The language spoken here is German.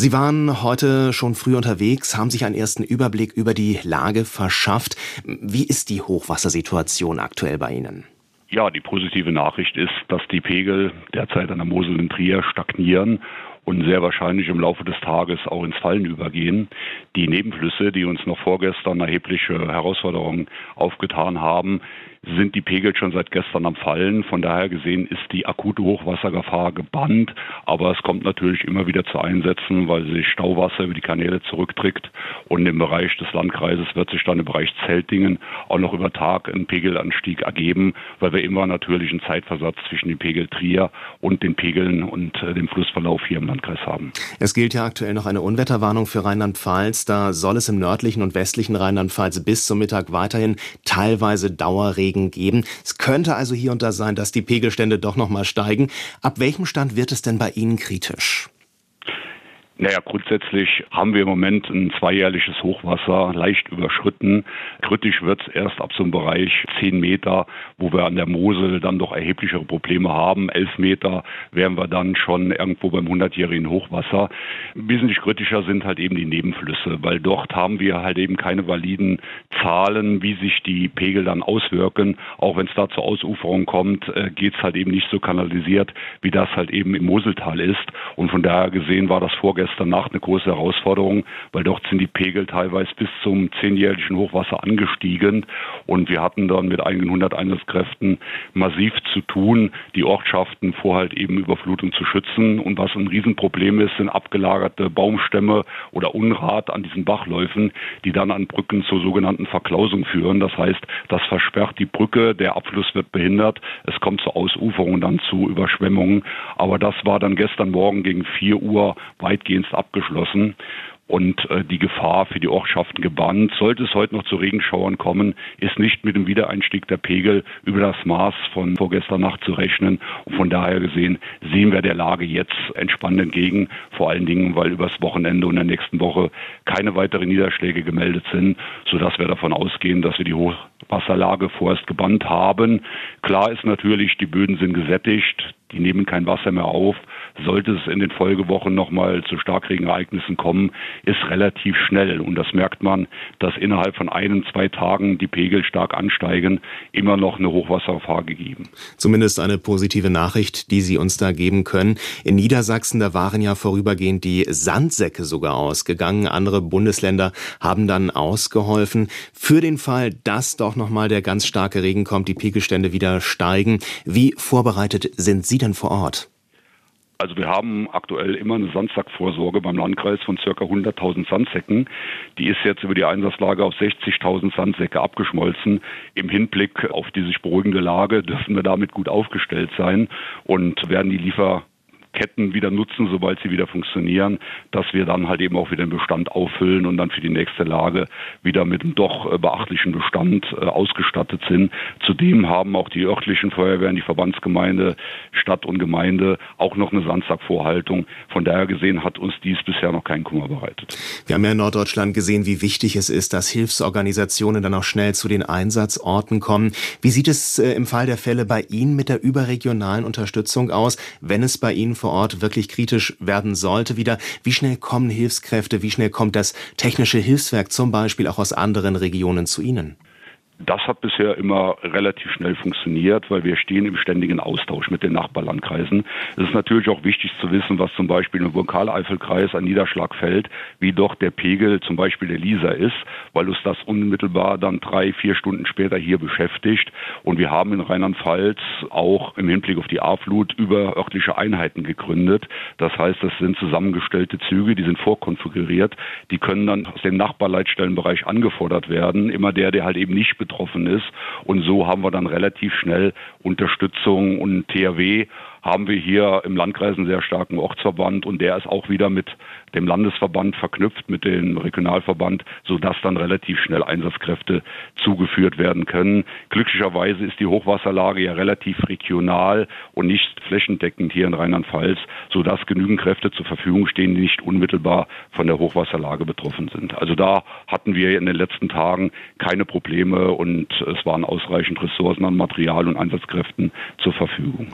Sie waren heute schon früh unterwegs, haben sich einen ersten Überblick über die Lage verschafft. Wie ist die Hochwassersituation aktuell bei Ihnen? Ja, die positive Nachricht ist, dass die Pegel derzeit an der Mosel in Trier stagnieren und sehr wahrscheinlich im Laufe des Tages auch ins Fallen übergehen. Die Nebenflüsse, die uns noch vorgestern erhebliche Herausforderungen aufgetan haben, sind die Pegel schon seit gestern am Fallen. Von daher gesehen ist die akute Hochwassergefahr gebannt. Aber es kommt natürlich immer wieder zu Einsätzen, weil sich Stauwasser über die Kanäle zurückträgt. Und im Bereich des Landkreises wird sich dann im Bereich Zeltingen auch noch über Tag ein Pegelanstieg ergeben, weil wir immer natürlich einen Zeitversatz zwischen dem Pegel Trier und den Pegeln und äh, dem Flussverlauf hier im Landkreis haben. Es gilt ja aktuell noch eine Unwetterwarnung für Rheinland-Pfalz. Da soll es im nördlichen und westlichen Rheinland-Pfalz bis zum Mittag weiterhin teilweise Dauerregen Regen geben. Es könnte also hier und da sein, dass die Pegelstände doch noch mal steigen. Ab welchem Stand wird es denn bei Ihnen kritisch? Naja, grundsätzlich haben wir im Moment ein zweijährliches Hochwasser leicht überschritten. Kritisch wird es erst ab so einem Bereich 10 Meter, wo wir an der Mosel dann doch erheblichere Probleme haben. 11 Meter wären wir dann schon irgendwo beim 100-jährigen Hochwasser. Wesentlich kritischer sind halt eben die Nebenflüsse, weil dort haben wir halt eben keine validen Zahlen, wie sich die Pegel dann auswirken. Auch wenn es da zur Ausuferung kommt, äh, geht es halt eben nicht so kanalisiert, wie das halt eben im Moseltal ist. Und von daher gesehen war das vorgestern gestern Nacht eine große Herausforderung, weil dort sind die Pegel teilweise bis zum zehnjährigen Hochwasser angestiegen und wir hatten dann mit einigen hundert Einsatzkräften massiv zu tun, die Ortschaften vor halt eben Überflutung zu schützen und was ein Riesenproblem ist, sind abgelagerte Baumstämme oder Unrat an diesen Bachläufen, die dann an Brücken zur sogenannten Verklausung führen. Das heißt, das versperrt die Brücke, der Abfluss wird behindert, es kommt zur Ausuferung, dann zu Überschwemmungen. Aber das war dann gestern Morgen gegen 4 Uhr weitgehend Dienst abgeschlossen und äh, die Gefahr für die Ortschaften gebannt. Sollte es heute noch zu Regenschauern kommen, ist nicht mit dem Wiedereinstieg der Pegel über das Maß von vorgestern Nacht zu rechnen. Und von daher gesehen sehen wir der Lage jetzt entspannt entgegen, vor allen Dingen, weil übers Wochenende und in der nächsten Woche keine weiteren Niederschläge gemeldet sind, sodass wir davon ausgehen, dass wir die Hochwasserlage vorerst gebannt haben. Klar ist natürlich, die Böden sind gesättigt, die nehmen kein Wasser mehr auf. Sollte es in den Folgewochen nochmal zu Starkregenereignissen kommen, ist relativ schnell. Und das merkt man, dass innerhalb von ein, zwei Tagen die Pegel stark ansteigen, immer noch eine Hochwassergefahr gegeben. Zumindest eine positive Nachricht, die Sie uns da geben können. In Niedersachsen, da waren ja vorübergehend die Sandsäcke sogar ausgegangen. Andere Bundesländer haben dann ausgeholfen. Für den Fall, dass doch nochmal der ganz starke Regen kommt, die Pegelstände wieder steigen. Wie vorbereitet sind Sie denn vor Ort? Also wir haben aktuell immer eine Sandsackvorsorge beim Landkreis von circa 100.000 Sandsäcken. Die ist jetzt über die Einsatzlage auf 60.000 Sandsäcke abgeschmolzen. Im Hinblick auf die sich beruhigende Lage dürfen wir damit gut aufgestellt sein und werden die Liefer Ketten wieder nutzen, sobald sie wieder funktionieren, dass wir dann halt eben auch wieder den Bestand auffüllen und dann für die nächste Lage wieder mit einem doch äh, beachtlichen Bestand äh, ausgestattet sind. Zudem haben auch die örtlichen Feuerwehren, die Verbandsgemeinde, Stadt und Gemeinde auch noch eine Sandsackvorhaltung. Von daher gesehen hat uns dies bisher noch keinen Kummer bereitet. Wir haben ja in Norddeutschland gesehen, wie wichtig es ist, dass Hilfsorganisationen dann auch schnell zu den Einsatzorten kommen. Wie sieht es äh, im Fall der Fälle bei Ihnen mit der überregionalen Unterstützung aus, wenn es bei Ihnen vor Ort wirklich kritisch werden sollte wieder. Wie schnell kommen Hilfskräfte, wie schnell kommt das technische Hilfswerk zum Beispiel auch aus anderen Regionen zu Ihnen? Das hat bisher immer relativ schnell funktioniert, weil wir stehen im ständigen Austausch mit den Nachbarlandkreisen. Es ist natürlich auch wichtig zu wissen, was zum Beispiel im Vulkaneifelkreis an Niederschlag fällt, wie doch der Pegel zum Beispiel der Lisa ist, weil uns das unmittelbar dann drei, vier Stunden später hier beschäftigt. Und wir haben in Rheinland-Pfalz auch im Hinblick auf die A-Flut über örtliche Einheiten gegründet. Das heißt, das sind zusammengestellte Züge, die sind vorkonfiguriert. Die können dann aus dem Nachbarleitstellenbereich angefordert werden. Immer der, der halt eben nicht betroffen ist. Und so haben wir dann relativ schnell Unterstützung und THW haben wir hier im Landkreis einen sehr starken Ortsverband und der ist auch wieder mit dem Landesverband verknüpft, mit dem Regionalverband, sodass dann relativ schnell Einsatzkräfte zugeführt werden können. Glücklicherweise ist die Hochwasserlage ja relativ regional und nicht flächendeckend hier in Rheinland-Pfalz, sodass genügend Kräfte zur Verfügung stehen, die nicht unmittelbar von der Hochwasserlage betroffen sind. Also da hatten wir in den letzten Tagen keine Probleme und es waren ausreichend Ressourcen an Material und Einsatzkräften zur Verfügung.